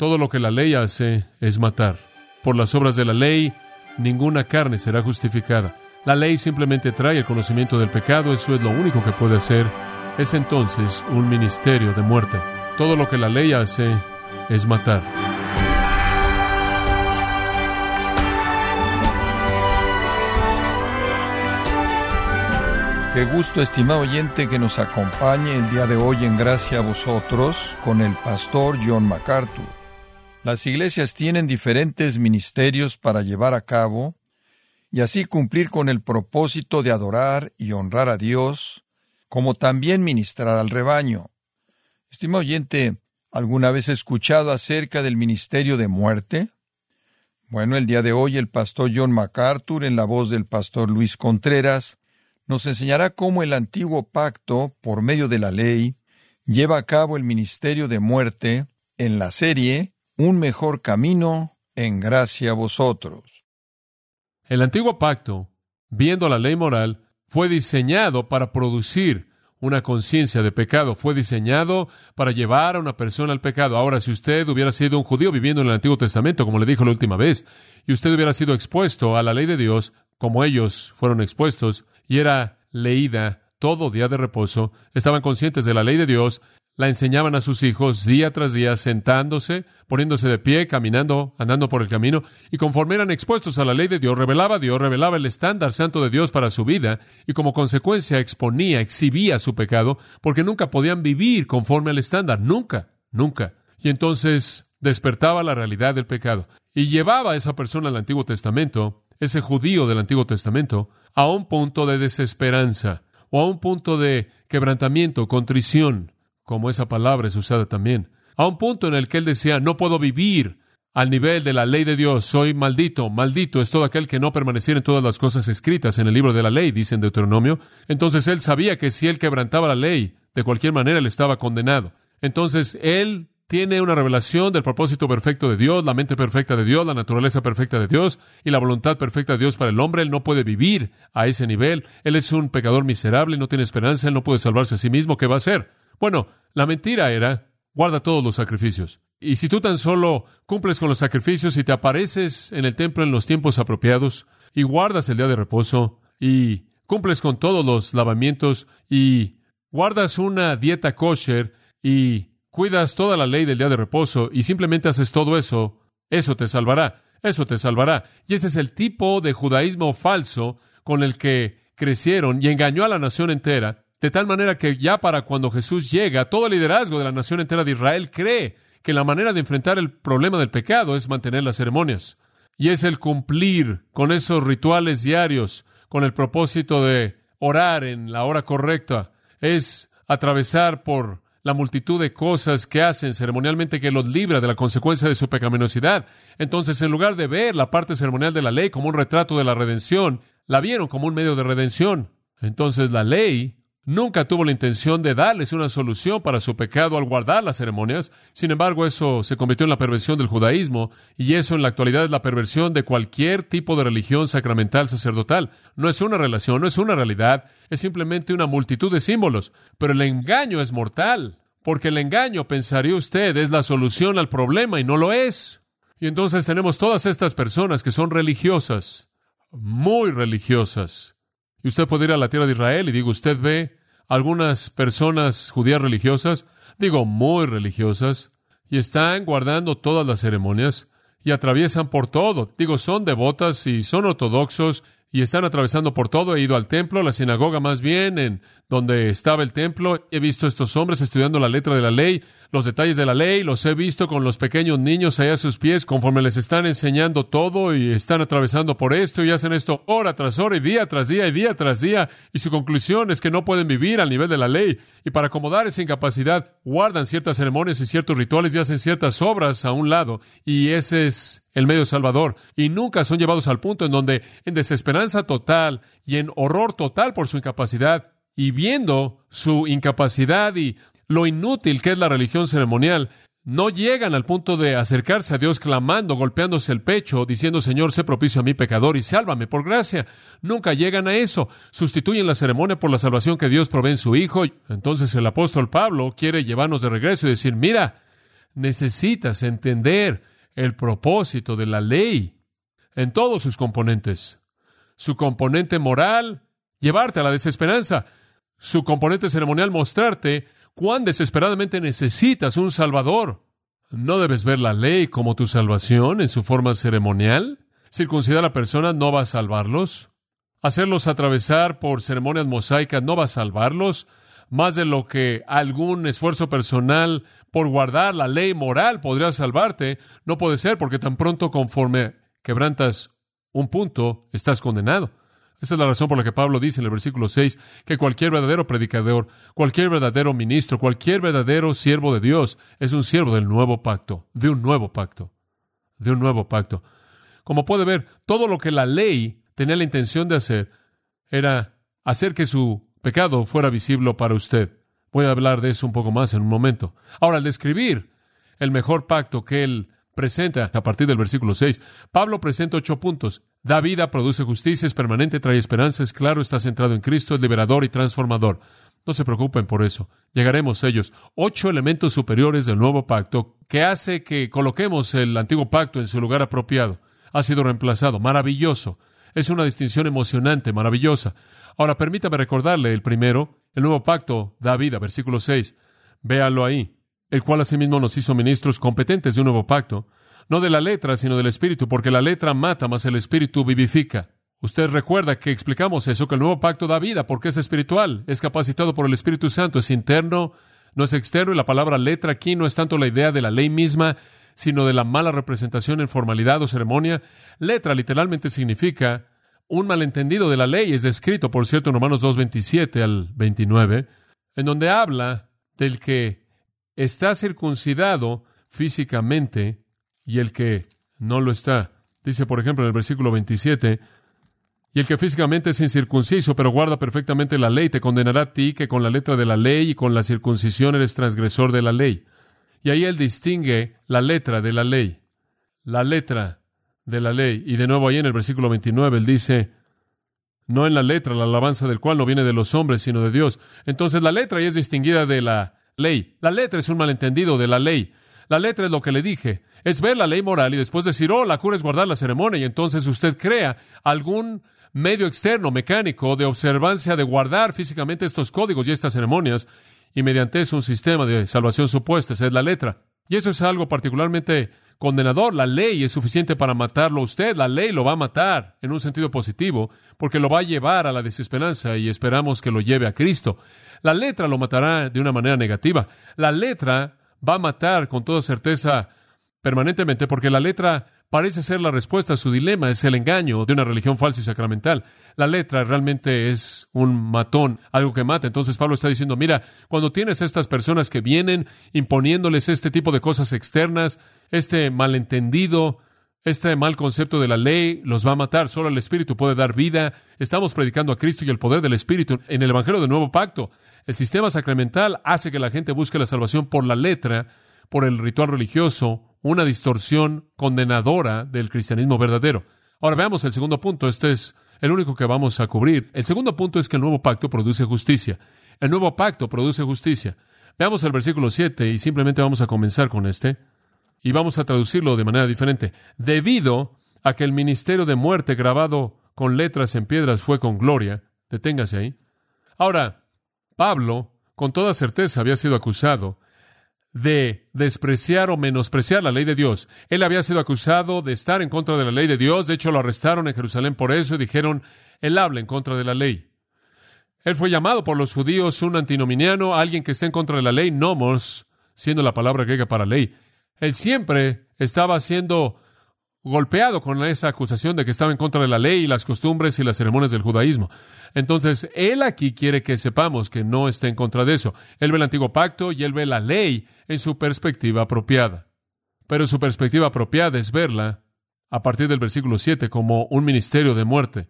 Todo lo que la ley hace es matar. Por las obras de la ley, ninguna carne será justificada. La ley simplemente trae el conocimiento del pecado, eso es lo único que puede hacer. Es entonces un ministerio de muerte. Todo lo que la ley hace es matar. Qué gusto, estimado oyente, que nos acompañe el día de hoy en Gracia a vosotros con el pastor John MacArthur. Las iglesias tienen diferentes ministerios para llevar a cabo y así cumplir con el propósito de adorar y honrar a Dios, como también ministrar al rebaño. Estimado oyente, ¿alguna vez escuchado acerca del ministerio de muerte? Bueno, el día de hoy el pastor John MacArthur, en la voz del pastor Luis Contreras, nos enseñará cómo el antiguo pacto, por medio de la ley, lleva a cabo el ministerio de muerte en la serie Un mejor camino en gracia a vosotros. El antiguo pacto, viendo la ley moral, fue diseñado para producir una conciencia de pecado, fue diseñado para llevar a una persona al pecado. Ahora, si usted hubiera sido un judío viviendo en el Antiguo Testamento, como le dijo la última vez, y usted hubiera sido expuesto a la ley de Dios, como ellos fueron expuestos, y era leída todo día de reposo, estaban conscientes de la ley de Dios, la enseñaban a sus hijos día tras día, sentándose, poniéndose de pie, caminando, andando por el camino, y conforme eran expuestos a la ley de Dios, revelaba Dios, revelaba el estándar santo de Dios para su vida, y como consecuencia exponía, exhibía su pecado, porque nunca podían vivir conforme al estándar, nunca, nunca. Y entonces despertaba la realidad del pecado, y llevaba a esa persona al Antiguo Testamento, ese judío del Antiguo Testamento, a un punto de desesperanza o a un punto de quebrantamiento, contrición, como esa palabra es usada también, a un punto en el que él decía, no puedo vivir al nivel de la ley de Dios, soy maldito, maldito es todo aquel que no permaneciera en todas las cosas escritas en el libro de la ley, dice en Deuteronomio. Entonces él sabía que si él quebrantaba la ley, de cualquier manera él estaba condenado. Entonces él tiene una revelación del propósito perfecto de Dios, la mente perfecta de Dios, la naturaleza perfecta de Dios y la voluntad perfecta de Dios para el hombre. Él no puede vivir a ese nivel. Él es un pecador miserable, no tiene esperanza, él no puede salvarse a sí mismo. ¿Qué va a hacer? Bueno, la mentira era, guarda todos los sacrificios. Y si tú tan solo cumples con los sacrificios y te apareces en el templo en los tiempos apropiados y guardas el día de reposo y cumples con todos los lavamientos y guardas una dieta kosher y cuidas toda la ley del día de reposo y simplemente haces todo eso, eso te salvará, eso te salvará. Y ese es el tipo de judaísmo falso con el que crecieron y engañó a la nación entera, de tal manera que ya para cuando Jesús llega, todo el liderazgo de la nación entera de Israel cree que la manera de enfrentar el problema del pecado es mantener las ceremonias. Y es el cumplir con esos rituales diarios, con el propósito de orar en la hora correcta, es atravesar por la multitud de cosas que hacen ceremonialmente que los libra de la consecuencia de su pecaminosidad. Entonces, en lugar de ver la parte ceremonial de la ley como un retrato de la redención, la vieron como un medio de redención. Entonces, la ley nunca tuvo la intención de darles una solución para su pecado al guardar las ceremonias. Sin embargo, eso se convirtió en la perversión del judaísmo y eso en la actualidad es la perversión de cualquier tipo de religión sacramental sacerdotal. No es una relación, no es una realidad, es simplemente una multitud de símbolos. Pero el engaño es mortal, porque el engaño, pensaría usted, es la solución al problema y no lo es. Y entonces tenemos todas estas personas que son religiosas, muy religiosas. Y usted puede ir a la tierra de Israel y digo, usted ve algunas personas judías religiosas, digo muy religiosas, y están guardando todas las ceremonias y atraviesan por todo. Digo, son devotas y son ortodoxos y están atravesando por todo. He ido al templo, la sinagoga más bien, en donde estaba el templo. He visto a estos hombres estudiando la letra de la ley, los detalles de la ley. Los he visto con los pequeños niños allá a sus pies, conforme les están enseñando todo y están atravesando por esto y hacen esto hora tras hora y día tras día y día tras día. Y su conclusión es que no pueden vivir al nivel de la ley. Y para acomodar esa incapacidad, guardan ciertas ceremonias y ciertos rituales y hacen ciertas obras a un lado. Y ese es el medio salvador. Y nunca son llevados al punto en donde, en desesperanza total y en horror total por su incapacidad, y viendo su incapacidad y lo inútil que es la religión ceremonial, no llegan al punto de acercarse a Dios clamando, golpeándose el pecho, diciendo, Señor, sé propicio a mi pecador y sálvame por gracia. Nunca llegan a eso. Sustituyen la ceremonia por la salvación que Dios provee en su Hijo. Entonces el apóstol Pablo quiere llevarnos de regreso y decir, mira, necesitas entender el propósito de la ley en todos sus componentes. Su componente moral, llevarte a la desesperanza. Su componente ceremonial, mostrarte cuán desesperadamente necesitas un Salvador. No debes ver la ley como tu salvación en su forma ceremonial. Circuncidar a la persona no va a salvarlos. Hacerlos atravesar por ceremonias mosaicas no va a salvarlos. Más de lo que algún esfuerzo personal por guardar la ley moral podría salvarte, no puede ser porque tan pronto conforme quebrantas un punto, estás condenado. Esta es la razón por la que Pablo dice en el versículo 6 que cualquier verdadero predicador, cualquier verdadero ministro, cualquier verdadero siervo de Dios es un siervo del nuevo pacto, de un nuevo pacto, de un nuevo pacto. Como puede ver, todo lo que la ley tenía la intención de hacer era hacer que su pecado fuera visible para usted. Voy a hablar de eso un poco más en un momento. Ahora, al describir el mejor pacto que él presenta a partir del versículo 6, Pablo presenta ocho puntos. Da vida, produce justicia, es permanente, trae esperanza, es claro, está centrado en Cristo, es liberador y transformador. No se preocupen por eso. Llegaremos a ellos. Ocho elementos superiores del nuevo pacto que hace que coloquemos el antiguo pacto en su lugar apropiado. Ha sido reemplazado. Maravilloso. Es una distinción emocionante, maravillosa. Ahora permítame recordarle el primero, el nuevo pacto da vida, versículo 6. Véalo ahí. El cual asimismo nos hizo ministros competentes de un nuevo pacto, no de la letra, sino del espíritu, porque la letra mata, mas el espíritu vivifica. Usted recuerda que explicamos eso, que el nuevo pacto da vida, porque es espiritual, es capacitado por el Espíritu Santo, es interno, no es externo, y la palabra letra aquí no es tanto la idea de la ley misma, sino de la mala representación en formalidad o ceremonia. Letra literalmente significa un malentendido de la ley es descrito, por cierto, en Romanos 2, 27 al 29, en donde habla del que está circuncidado físicamente y el que no lo está. Dice, por ejemplo, en el versículo 27, y el que físicamente es incircunciso, pero guarda perfectamente la ley, te condenará a ti que con la letra de la ley y con la circuncisión eres transgresor de la ley. Y ahí él distingue la letra de la ley. La letra de la ley. Y de nuevo ahí en el versículo 29 él dice, no en la letra, la alabanza del cual no viene de los hombres, sino de Dios. Entonces la letra ya es distinguida de la ley. La letra es un malentendido de la ley. La letra es lo que le dije. Es ver la ley moral y después decir, oh, la cura es guardar la ceremonia. Y entonces usted crea algún medio externo, mecánico, de observancia, de guardar físicamente estos códigos y estas ceremonias. Y mediante eso un sistema de salvación supuesta. Es la letra. Y eso es algo particularmente condenador. La ley es suficiente para matarlo a usted. La ley lo va a matar en un sentido positivo porque lo va a llevar a la desesperanza y esperamos que lo lleve a Cristo. La letra lo matará de una manera negativa. La letra va a matar con toda certeza permanentemente porque la letra parece ser la respuesta a su dilema, es el engaño de una religión falsa y sacramental. La letra realmente es un matón, algo que mata. Entonces Pablo está diciendo, mira, cuando tienes estas personas que vienen imponiéndoles este tipo de cosas externas, este malentendido, este mal concepto de la ley los va a matar. Solo el Espíritu puede dar vida. Estamos predicando a Cristo y el poder del Espíritu en el Evangelio del Nuevo Pacto. El sistema sacramental hace que la gente busque la salvación por la letra, por el ritual religioso, una distorsión condenadora del cristianismo verdadero. Ahora veamos el segundo punto. Este es el único que vamos a cubrir. El segundo punto es que el nuevo pacto produce justicia. El nuevo pacto produce justicia. Veamos el versículo 7 y simplemente vamos a comenzar con este y vamos a traducirlo de manera diferente. Debido a que el ministerio de muerte grabado con letras en piedras fue con gloria, deténgase ahí. Ahora, Pablo, con toda certeza, había sido acusado de despreciar o menospreciar la ley de Dios. Él había sido acusado de estar en contra de la ley de Dios. De hecho, lo arrestaron en Jerusalén por eso y dijeron, él habla en contra de la ley. Él fue llamado por los judíos un antinominiano, alguien que está en contra de la ley, nomos, siendo la palabra griega para ley. Él siempre estaba siendo golpeado con esa acusación de que estaba en contra de la ley y las costumbres y las ceremonias del judaísmo. Entonces, él aquí quiere que sepamos que no está en contra de eso. Él ve el antiguo pacto y él ve la ley en su perspectiva apropiada. Pero su perspectiva apropiada es verla a partir del versículo 7 como un ministerio de muerte.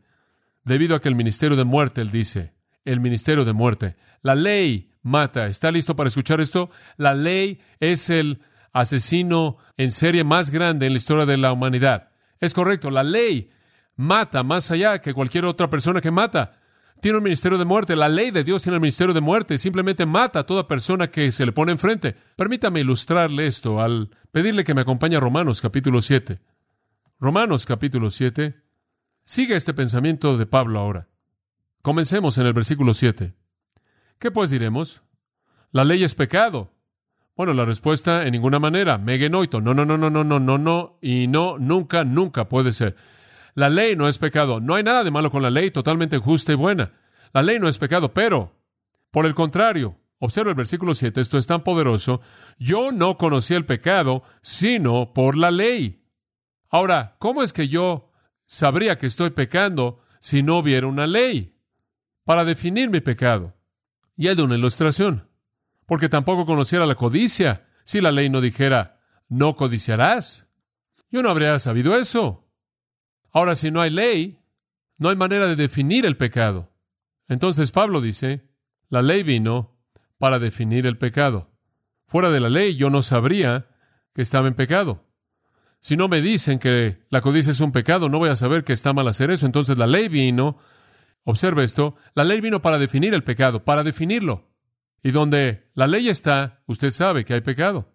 Debido a que el ministerio de muerte, él dice, el ministerio de muerte. La ley mata. ¿Está listo para escuchar esto? La ley es el asesino en serie más grande en la historia de la humanidad. Es correcto, la ley mata más allá que cualquier otra persona que mata. tiene un ministerio de muerte. La ley de Dios tiene un ministerio de muerte. Simplemente mata a toda persona que se le pone enfrente. Permítame ilustrarle esto al pedirle que me acompañe a Romanos capítulo 7. Romanos capítulo 7. Sigue este pensamiento de Pablo ahora. Comencemos en el versículo 7. ¿Qué pues diremos? La ley es pecado. Bueno, la respuesta en ninguna manera. Megenoito. No, no, no, no, no, no, no, no. Y no, nunca, nunca puede ser. La ley no es pecado. No hay nada de malo con la ley, totalmente justa y buena. La ley no es pecado, pero, por el contrario, observa el versículo 7, esto es tan poderoso, yo no conocí el pecado, sino por la ley. Ahora, ¿cómo es que yo sabría que estoy pecando si no hubiera una ley? Para definir mi pecado. Y hay de una ilustración. Porque tampoco conociera la codicia si la ley no dijera, no codiciarás. Yo no habría sabido eso. Ahora, si no hay ley, no hay manera de definir el pecado. Entonces Pablo dice, la ley vino para definir el pecado. Fuera de la ley yo no sabría que estaba en pecado. Si no me dicen que la codicia es un pecado, no voy a saber que está mal hacer eso. Entonces la ley vino, observe esto, la ley vino para definir el pecado, para definirlo. Y donde la ley está, usted sabe que hay pecado.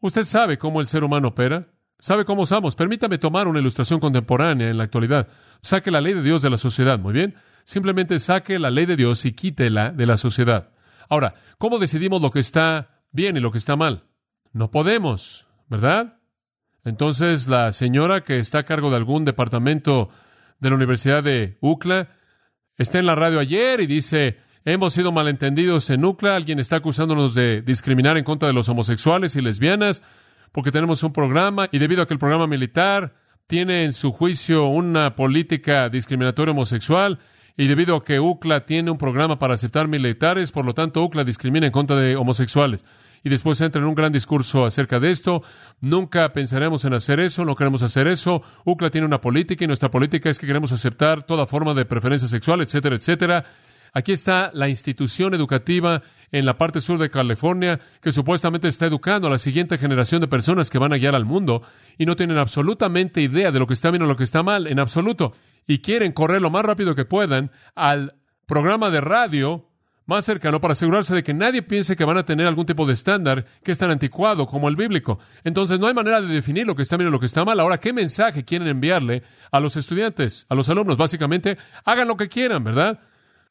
Usted sabe cómo el ser humano opera. ¿Sabe cómo usamos? Permítame tomar una ilustración contemporánea en la actualidad. Saque la ley de Dios de la sociedad, muy bien. Simplemente saque la ley de Dios y quítela de la sociedad. Ahora, ¿cómo decidimos lo que está bien y lo que está mal? No podemos, ¿verdad? Entonces, la señora que está a cargo de algún departamento de la Universidad de UCLA está en la radio ayer y dice, hemos sido malentendidos en UCLA, alguien está acusándonos de discriminar en contra de los homosexuales y lesbianas, porque tenemos un programa y debido a que el programa militar tiene en su juicio una política discriminatoria homosexual y debido a que UCLA tiene un programa para aceptar militares, por lo tanto UCLA discrimina en contra de homosexuales. Y después entra en un gran discurso acerca de esto. Nunca pensaremos en hacer eso, no queremos hacer eso. UCLA tiene una política y nuestra política es que queremos aceptar toda forma de preferencia sexual, etcétera, etcétera. Aquí está la institución educativa en la parte sur de California que supuestamente está educando a la siguiente generación de personas que van a guiar al mundo y no tienen absolutamente idea de lo que está bien o lo que está mal, en absoluto. Y quieren correr lo más rápido que puedan al programa de radio más cercano para asegurarse de que nadie piense que van a tener algún tipo de estándar que es tan anticuado como el bíblico. Entonces no hay manera de definir lo que está bien o lo que está mal. Ahora, ¿qué mensaje quieren enviarle a los estudiantes, a los alumnos? Básicamente, hagan lo que quieran, ¿verdad?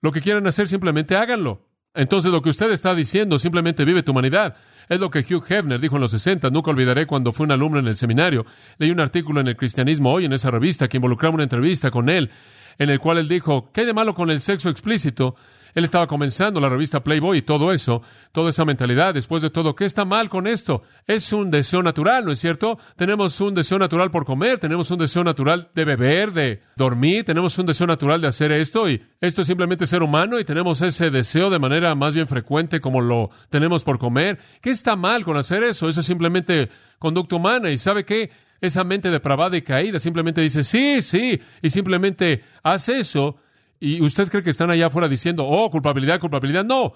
Lo que quieran hacer, simplemente háganlo. Entonces lo que usted está diciendo simplemente vive tu humanidad. Es lo que Hugh Hefner dijo en los 60. Nunca olvidaré cuando fue un alumno en el seminario. Leí un artículo en el Cristianismo Hoy en esa revista que involucraba una entrevista con él, en el cual él dijo, ¿qué hay de malo con el sexo explícito? Él estaba comenzando la revista Playboy y todo eso, toda esa mentalidad. Después de todo, ¿qué está mal con esto? Es un deseo natural, ¿no es cierto? Tenemos un deseo natural por comer, tenemos un deseo natural de beber, de dormir, tenemos un deseo natural de hacer esto y esto es simplemente ser humano y tenemos ese deseo de manera más bien frecuente como lo tenemos por comer. ¿Qué está mal con hacer eso? Eso es simplemente conducta humana y ¿sabe qué? Esa mente depravada y caída simplemente dice sí, sí, y simplemente hace eso y usted cree que están allá afuera diciendo, oh, culpabilidad, culpabilidad. No,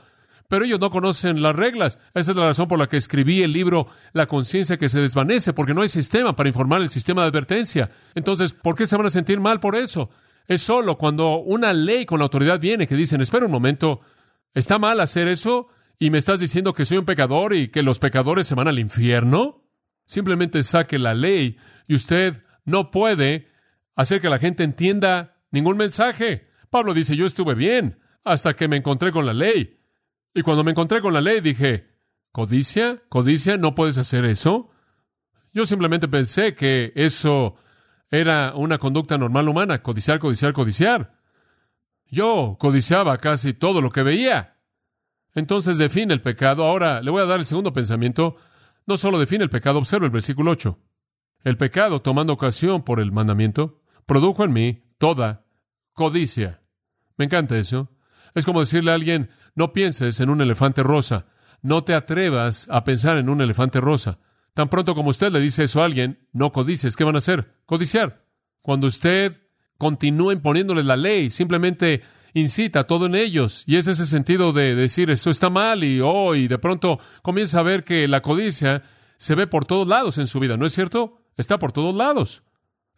pero ellos no conocen las reglas. Esa es la razón por la que escribí el libro La conciencia que se desvanece, porque no hay sistema para informar el sistema de advertencia. Entonces, ¿por qué se van a sentir mal por eso? Es solo cuando una ley con la autoridad viene que dicen, espera un momento, ¿está mal hacer eso? ¿Y me estás diciendo que soy un pecador y que los pecadores se van al infierno? Simplemente saque la ley y usted no puede hacer que la gente entienda ningún mensaje. Pablo dice, yo estuve bien hasta que me encontré con la ley. Y cuando me encontré con la ley dije, ¿codicia? ¿Codicia? ¿No puedes hacer eso? Yo simplemente pensé que eso era una conducta normal humana, codiciar, codiciar, codiciar. Yo codiciaba casi todo lo que veía. Entonces define el pecado. Ahora le voy a dar el segundo pensamiento. No solo define el pecado, observa el versículo 8. El pecado, tomando ocasión por el mandamiento, produjo en mí toda codicia. Me encanta eso. Es como decirle a alguien, no pienses en un elefante rosa, no te atrevas a pensar en un elefante rosa. Tan pronto como usted le dice eso a alguien, no codices, ¿qué van a hacer? Codiciar. Cuando usted continúa imponiéndoles la ley, simplemente incita todo en ellos. Y es ese sentido de decir esto está mal y oh, de pronto comienza a ver que la codicia se ve por todos lados en su vida, ¿no es cierto? Está por todos lados.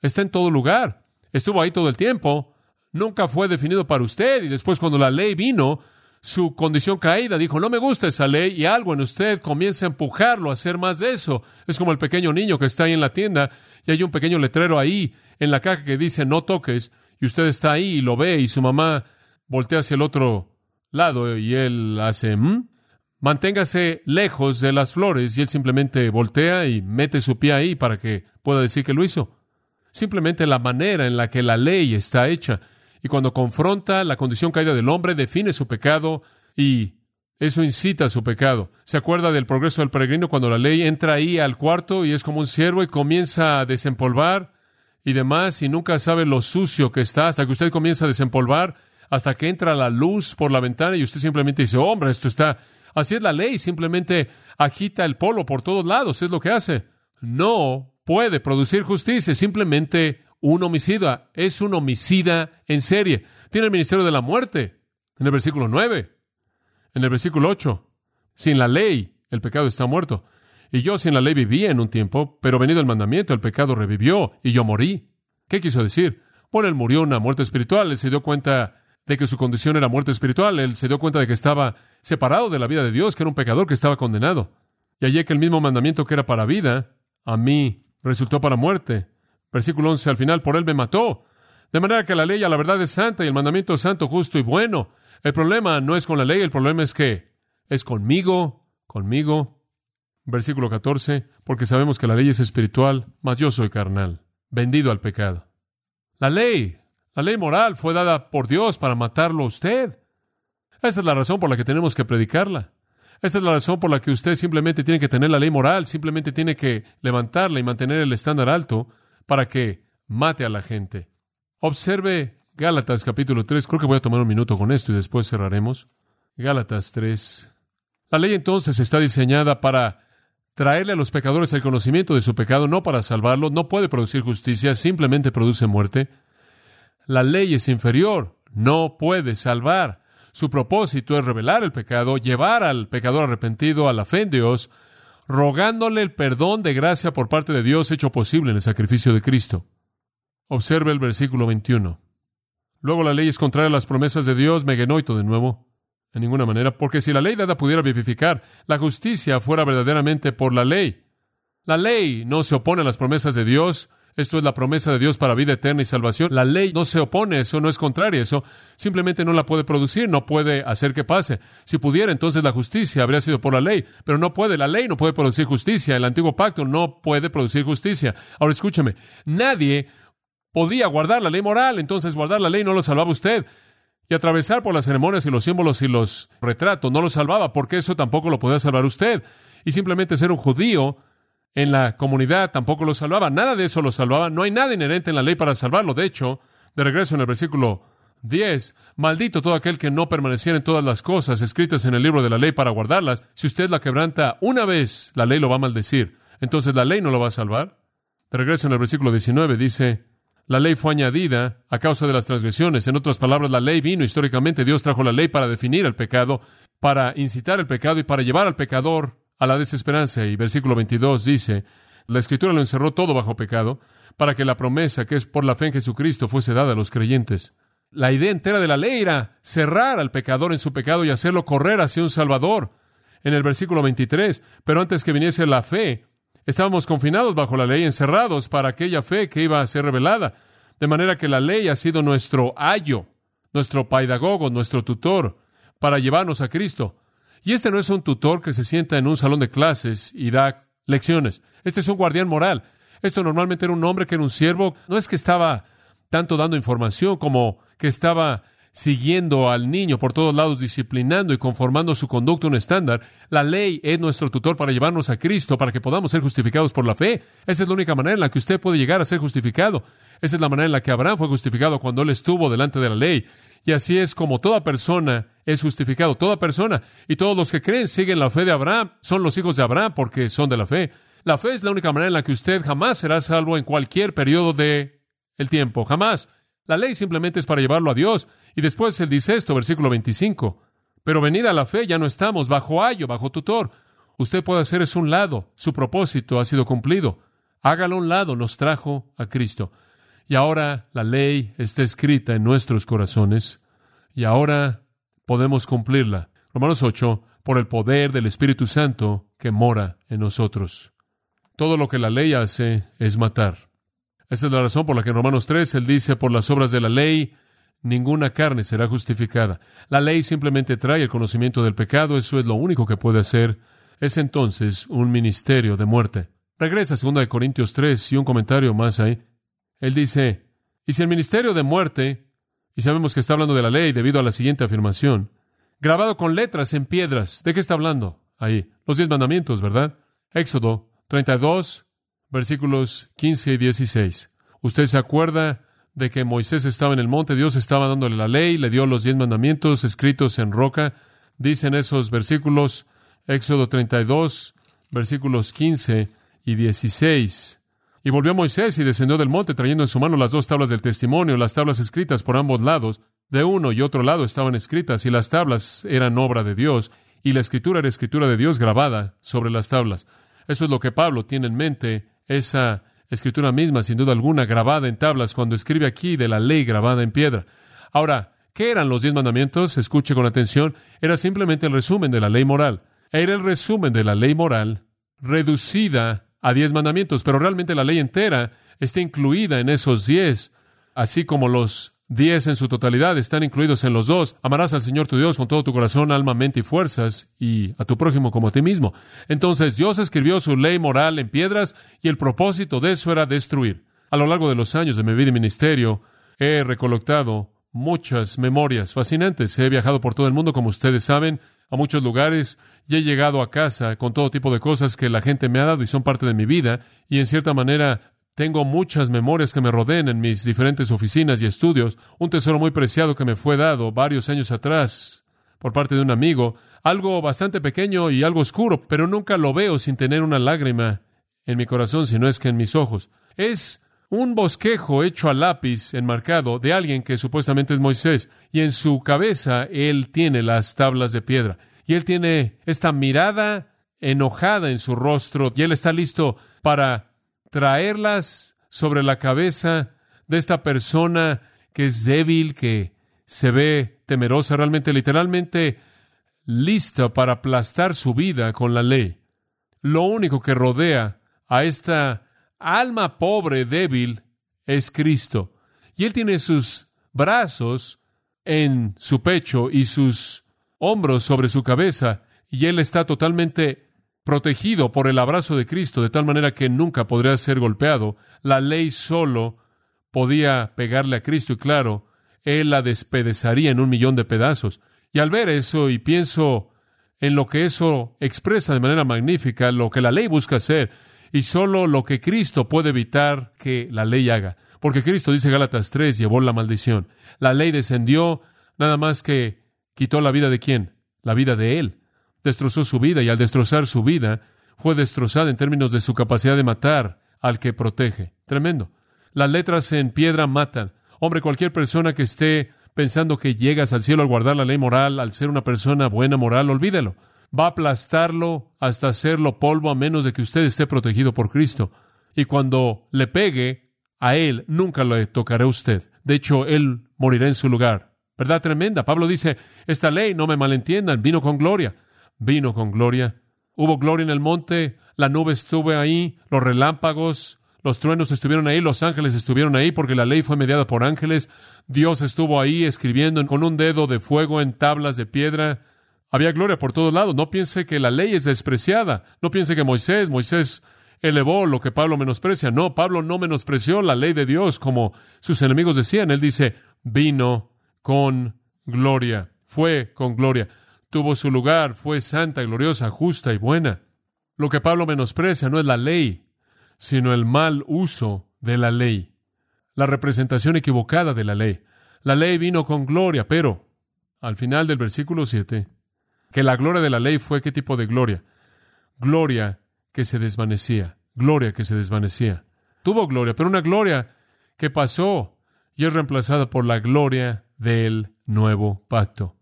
Está en todo lugar. Estuvo ahí todo el tiempo nunca fue definido para usted. Y después cuando la ley vino, su condición caída, dijo, no me gusta esa ley y algo en usted comienza a empujarlo a hacer más de eso. Es como el pequeño niño que está ahí en la tienda y hay un pequeño letrero ahí en la caja que dice no toques y usted está ahí y lo ve y su mamá voltea hacia el otro lado y él hace, ¿Mm? manténgase lejos de las flores y él simplemente voltea y mete su pie ahí para que pueda decir que lo hizo. Simplemente la manera en la que la ley está hecha y cuando confronta la condición caída del hombre, define su pecado y eso incita a su pecado. ¿Se acuerda del progreso del peregrino cuando la ley entra ahí al cuarto y es como un ciervo y comienza a desempolvar y demás y nunca sabe lo sucio que está hasta que usted comienza a desempolvar, hasta que entra la luz por la ventana y usted simplemente dice, hombre, esto está... Así es la ley, simplemente agita el polo por todos lados, es lo que hace. No puede producir justicia, simplemente un homicida, es un homicida en serie. Tiene el ministerio de la muerte, en el versículo 9. En el versículo 8, sin la ley, el pecado está muerto. Y yo sin la ley vivía en un tiempo, pero venido el mandamiento, el pecado revivió y yo morí. ¿Qué quiso decir? Bueno, él murió una muerte espiritual, él se dio cuenta de que su condición era muerte espiritual, él se dio cuenta de que estaba separado de la vida de Dios, que era un pecador que estaba condenado. Y allí que el mismo mandamiento que era para vida, a mí resultó para muerte. Versículo 11, al final, por él me mató. De manera que la ley a la verdad es santa y el mandamiento es santo, justo y bueno. El problema no es con la ley, el problema es que es conmigo, conmigo. Versículo 14, porque sabemos que la ley es espiritual, mas yo soy carnal, vendido al pecado. La ley, la ley moral fue dada por Dios para matarlo a usted. Esa es la razón por la que tenemos que predicarla. Esta es la razón por la que usted simplemente tiene que tener la ley moral, simplemente tiene que levantarla y mantener el estándar alto para que mate a la gente. Observe Gálatas capítulo 3, creo que voy a tomar un minuto con esto y después cerraremos. Gálatas 3. La ley entonces está diseñada para traerle a los pecadores el conocimiento de su pecado, no para salvarlo, no puede producir justicia, simplemente produce muerte. La ley es inferior, no puede salvar. Su propósito es revelar el pecado, llevar al pecador arrepentido a la fe en Dios, rogándole el perdón de gracia por parte de Dios hecho posible en el sacrificio de Cristo. Observe el versículo 21. Luego la ley es contraria a las promesas de Dios, megenoito de nuevo. En ninguna manera, porque si la ley dada pudiera vivificar, la justicia fuera verdaderamente por la ley. La ley no se opone a las promesas de Dios, esto es la promesa de Dios para vida eterna y salvación. La ley no se opone a eso, no es contraria eso. Simplemente no la puede producir, no puede hacer que pase. Si pudiera, entonces la justicia habría sido por la ley, pero no puede. La ley no puede producir justicia. El antiguo pacto no puede producir justicia. Ahora escúcheme, nadie podía guardar la ley moral, entonces guardar la ley no lo salvaba usted. Y atravesar por las ceremonias y los símbolos y los retratos no lo salvaba, porque eso tampoco lo podía salvar usted. Y simplemente ser un judío en la comunidad tampoco lo salvaba. Nada de eso lo salvaba. No hay nada inherente en la ley para salvarlo. De hecho, de regreso en el versículo 10, maldito todo aquel que no permaneciera en todas las cosas escritas en el libro de la ley para guardarlas. Si usted la quebranta una vez, la ley lo va a maldecir. Entonces la ley no lo va a salvar. De regreso en el versículo 19 dice, la ley fue añadida a causa de las transgresiones. En otras palabras, la ley vino históricamente. Dios trajo la ley para definir el pecado, para incitar el pecado y para llevar al pecador a la desesperanza. Y versículo 22 dice, la escritura lo encerró todo bajo pecado, para que la promesa que es por la fe en Jesucristo fuese dada a los creyentes. La idea entera de la ley era cerrar al pecador en su pecado y hacerlo correr hacia un Salvador. En el versículo 23, pero antes que viniese la fe, estábamos confinados bajo la ley, encerrados para aquella fe que iba a ser revelada. De manera que la ley ha sido nuestro ayo, nuestro pedagogo, nuestro tutor, para llevarnos a Cristo. Y este no es un tutor que se sienta en un salón de clases y da lecciones. Este es un guardián moral. Esto normalmente era un hombre que era un siervo. No es que estaba tanto dando información como que estaba siguiendo al niño por todos lados, disciplinando y conformando su conducta a un estándar. La ley es nuestro tutor para llevarnos a Cristo, para que podamos ser justificados por la fe. Esa es la única manera en la que usted puede llegar a ser justificado. Esa es la manera en la que Abraham fue justificado cuando él estuvo delante de la ley. Y así es como toda persona es justificado, toda persona. Y todos los que creen siguen la fe de Abraham, son los hijos de Abraham porque son de la fe. La fe es la única manera en la que usted jamás será salvo en cualquier periodo de el tiempo, jamás. La ley simplemente es para llevarlo a Dios. Y después él dice esto, versículo 25. Pero venir a la fe ya no estamos bajo ayo, bajo tutor. Usted puede hacer eso un lado. Su propósito ha sido cumplido. Hágalo un lado, nos trajo a Cristo. Y ahora la ley está escrita en nuestros corazones y ahora podemos cumplirla. Romanos 8, por el poder del Espíritu Santo que mora en nosotros. Todo lo que la ley hace es matar. Esta es la razón por la que en Romanos 3 él dice, por las obras de la ley, ninguna carne será justificada. La ley simplemente trae el conocimiento del pecado, eso es lo único que puede hacer. Es entonces un ministerio de muerte. Regresa a 2 Corintios 3 y un comentario más ahí. Él dice, y si el ministerio de muerte, y sabemos que está hablando de la ley debido a la siguiente afirmación, grabado con letras en piedras, ¿de qué está hablando? Ahí, los diez mandamientos, ¿verdad? Éxodo 32, versículos 15 y 16. Usted se acuerda de que Moisés estaba en el monte, Dios estaba dándole la ley, le dio los diez mandamientos escritos en roca. Dicen esos versículos, Éxodo 32, versículos 15 y 16. Y volvió Moisés y descendió del monte trayendo en su mano las dos tablas del testimonio, las tablas escritas por ambos lados. De uno y otro lado estaban escritas y las tablas eran obra de Dios y la escritura era escritura de Dios grabada sobre las tablas. Eso es lo que Pablo tiene en mente, esa escritura misma, sin duda alguna, grabada en tablas, cuando escribe aquí de la ley grabada en piedra. Ahora, ¿qué eran los diez mandamientos? Escuche con atención. Era simplemente el resumen de la ley moral. Era el resumen de la ley moral reducida a diez mandamientos, pero realmente la ley entera está incluida en esos diez, así como los diez en su totalidad están incluidos en los dos. Amarás al Señor tu Dios con todo tu corazón, alma, mente y fuerzas, y a tu prójimo como a ti mismo. Entonces Dios escribió su ley moral en piedras, y el propósito de eso era destruir. A lo largo de los años de mi vida y ministerio, he recolectado muchas memorias fascinantes. He viajado por todo el mundo, como ustedes saben, a muchos lugares, y he llegado a casa con todo tipo de cosas que la gente me ha dado y son parte de mi vida, y en cierta manera tengo muchas memorias que me rodeen en mis diferentes oficinas y estudios, un tesoro muy preciado que me fue dado varios años atrás por parte de un amigo, algo bastante pequeño y algo oscuro, pero nunca lo veo sin tener una lágrima en mi corazón, si no es que en mis ojos. Es un bosquejo hecho a lápiz enmarcado de alguien que supuestamente es Moisés, y en su cabeza él tiene las tablas de piedra, y él tiene esta mirada enojada en su rostro, y él está listo para traerlas sobre la cabeza de esta persona que es débil, que se ve temerosa, realmente, literalmente lista para aplastar su vida con la ley. Lo único que rodea a esta alma pobre, débil, es Cristo. Y Él tiene sus brazos en su pecho y sus hombros sobre su cabeza, y Él está totalmente protegido por el abrazo de Cristo, de tal manera que nunca podría ser golpeado. La ley solo podía pegarle a Cristo y claro, Él la despedazaría en un millón de pedazos. Y al ver eso y pienso en lo que eso expresa de manera magnífica, lo que la ley busca hacer y solo lo que Cristo puede evitar que la ley haga. Porque Cristo, dice Gálatas 3, llevó la maldición. La ley descendió nada más que quitó la vida de quién? La vida de Él destrozó su vida y al destrozar su vida fue destrozada en términos de su capacidad de matar al que protege. Tremendo. Las letras en piedra matan. Hombre, cualquier persona que esté pensando que llegas al cielo al guardar la ley moral, al ser una persona buena moral, olvídelo. Va a aplastarlo hasta hacerlo polvo a menos de que usted esté protegido por Cristo. Y cuando le pegue, a él nunca le tocará a usted. De hecho, él morirá en su lugar. ¿Verdad tremenda? Pablo dice, esta ley, no me malentiendan, vino con gloria vino con gloria. Hubo gloria en el monte, la nube estuvo ahí, los relámpagos, los truenos estuvieron ahí, los ángeles estuvieron ahí porque la ley fue mediada por ángeles. Dios estuvo ahí escribiendo con un dedo de fuego en tablas de piedra. Había gloria por todos lados. No piense que la ley es despreciada. No piense que Moisés, Moisés elevó lo que Pablo menosprecia. No, Pablo no menospreció la ley de Dios como sus enemigos decían. Él dice, vino con gloria, fue con gloria tuvo su lugar, fue santa, gloriosa, justa y buena. Lo que Pablo menosprecia no es la ley, sino el mal uso de la ley, la representación equivocada de la ley. La ley vino con gloria, pero al final del versículo 7, que la gloria de la ley fue qué tipo de gloria? Gloria que se desvanecía, gloria que se desvanecía. Tuvo gloria, pero una gloria que pasó y es reemplazada por la gloria del nuevo pacto.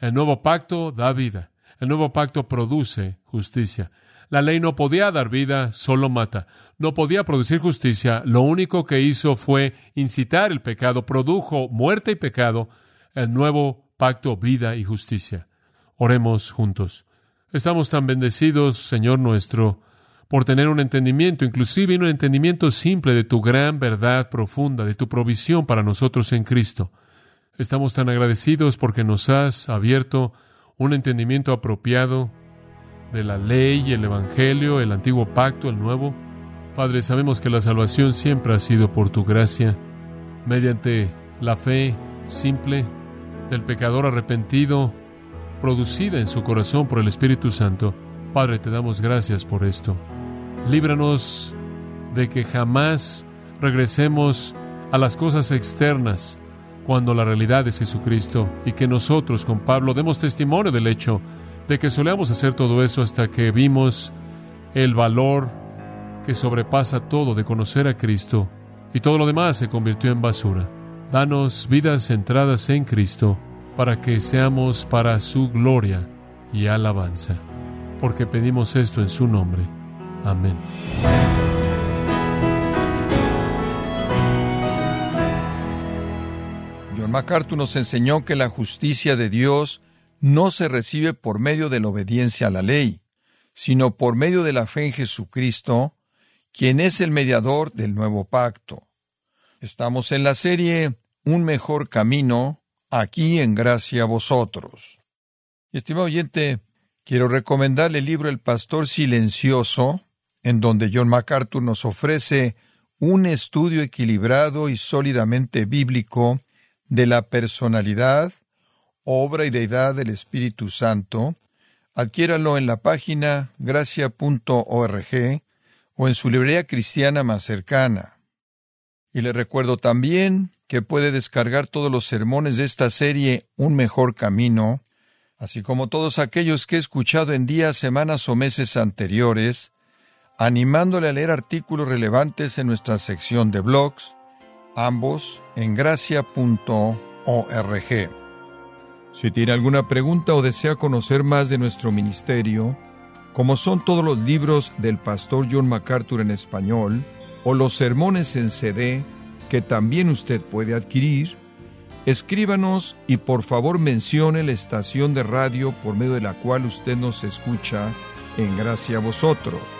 El nuevo pacto da vida. El nuevo pacto produce justicia. La ley no podía dar vida, solo mata. No podía producir justicia. Lo único que hizo fue incitar el pecado, produjo muerte y pecado. El nuevo pacto, vida y justicia. Oremos juntos. Estamos tan bendecidos, Señor nuestro, por tener un entendimiento, inclusive un entendimiento simple de tu gran verdad profunda, de tu provisión para nosotros en Cristo. Estamos tan agradecidos porque nos has abierto un entendimiento apropiado de la ley, el Evangelio, el antiguo pacto, el nuevo. Padre, sabemos que la salvación siempre ha sido por tu gracia, mediante la fe simple del pecador arrepentido, producida en su corazón por el Espíritu Santo. Padre, te damos gracias por esto. Líbranos de que jamás regresemos a las cosas externas cuando la realidad es Jesucristo y que nosotros con Pablo demos testimonio del hecho de que solíamos hacer todo eso hasta que vimos el valor que sobrepasa todo de conocer a Cristo y todo lo demás se convirtió en basura. Danos vidas centradas en Cristo para que seamos para su gloria y alabanza, porque pedimos esto en su nombre. Amén. John MacArthur nos enseñó que la justicia de Dios no se recibe por medio de la obediencia a la ley, sino por medio de la fe en Jesucristo, quien es el mediador del nuevo pacto. Estamos en la serie Un mejor camino, aquí en gracia a vosotros. Estimado oyente, quiero recomendarle el libro El Pastor Silencioso, en donde John MacArthur nos ofrece un estudio equilibrado y sólidamente bíblico de la personalidad, obra y deidad del Espíritu Santo, adquiéralo en la página gracia.org o en su librería cristiana más cercana. Y le recuerdo también que puede descargar todos los sermones de esta serie Un mejor camino, así como todos aquellos que he escuchado en días, semanas o meses anteriores, animándole a leer artículos relevantes en nuestra sección de blogs, ambos en gracia.org. Si tiene alguna pregunta o desea conocer más de nuestro ministerio, como son todos los libros del pastor John MacArthur en español, o los sermones en CD, que también usted puede adquirir, escríbanos y por favor mencione la estación de radio por medio de la cual usted nos escucha en gracia a vosotros.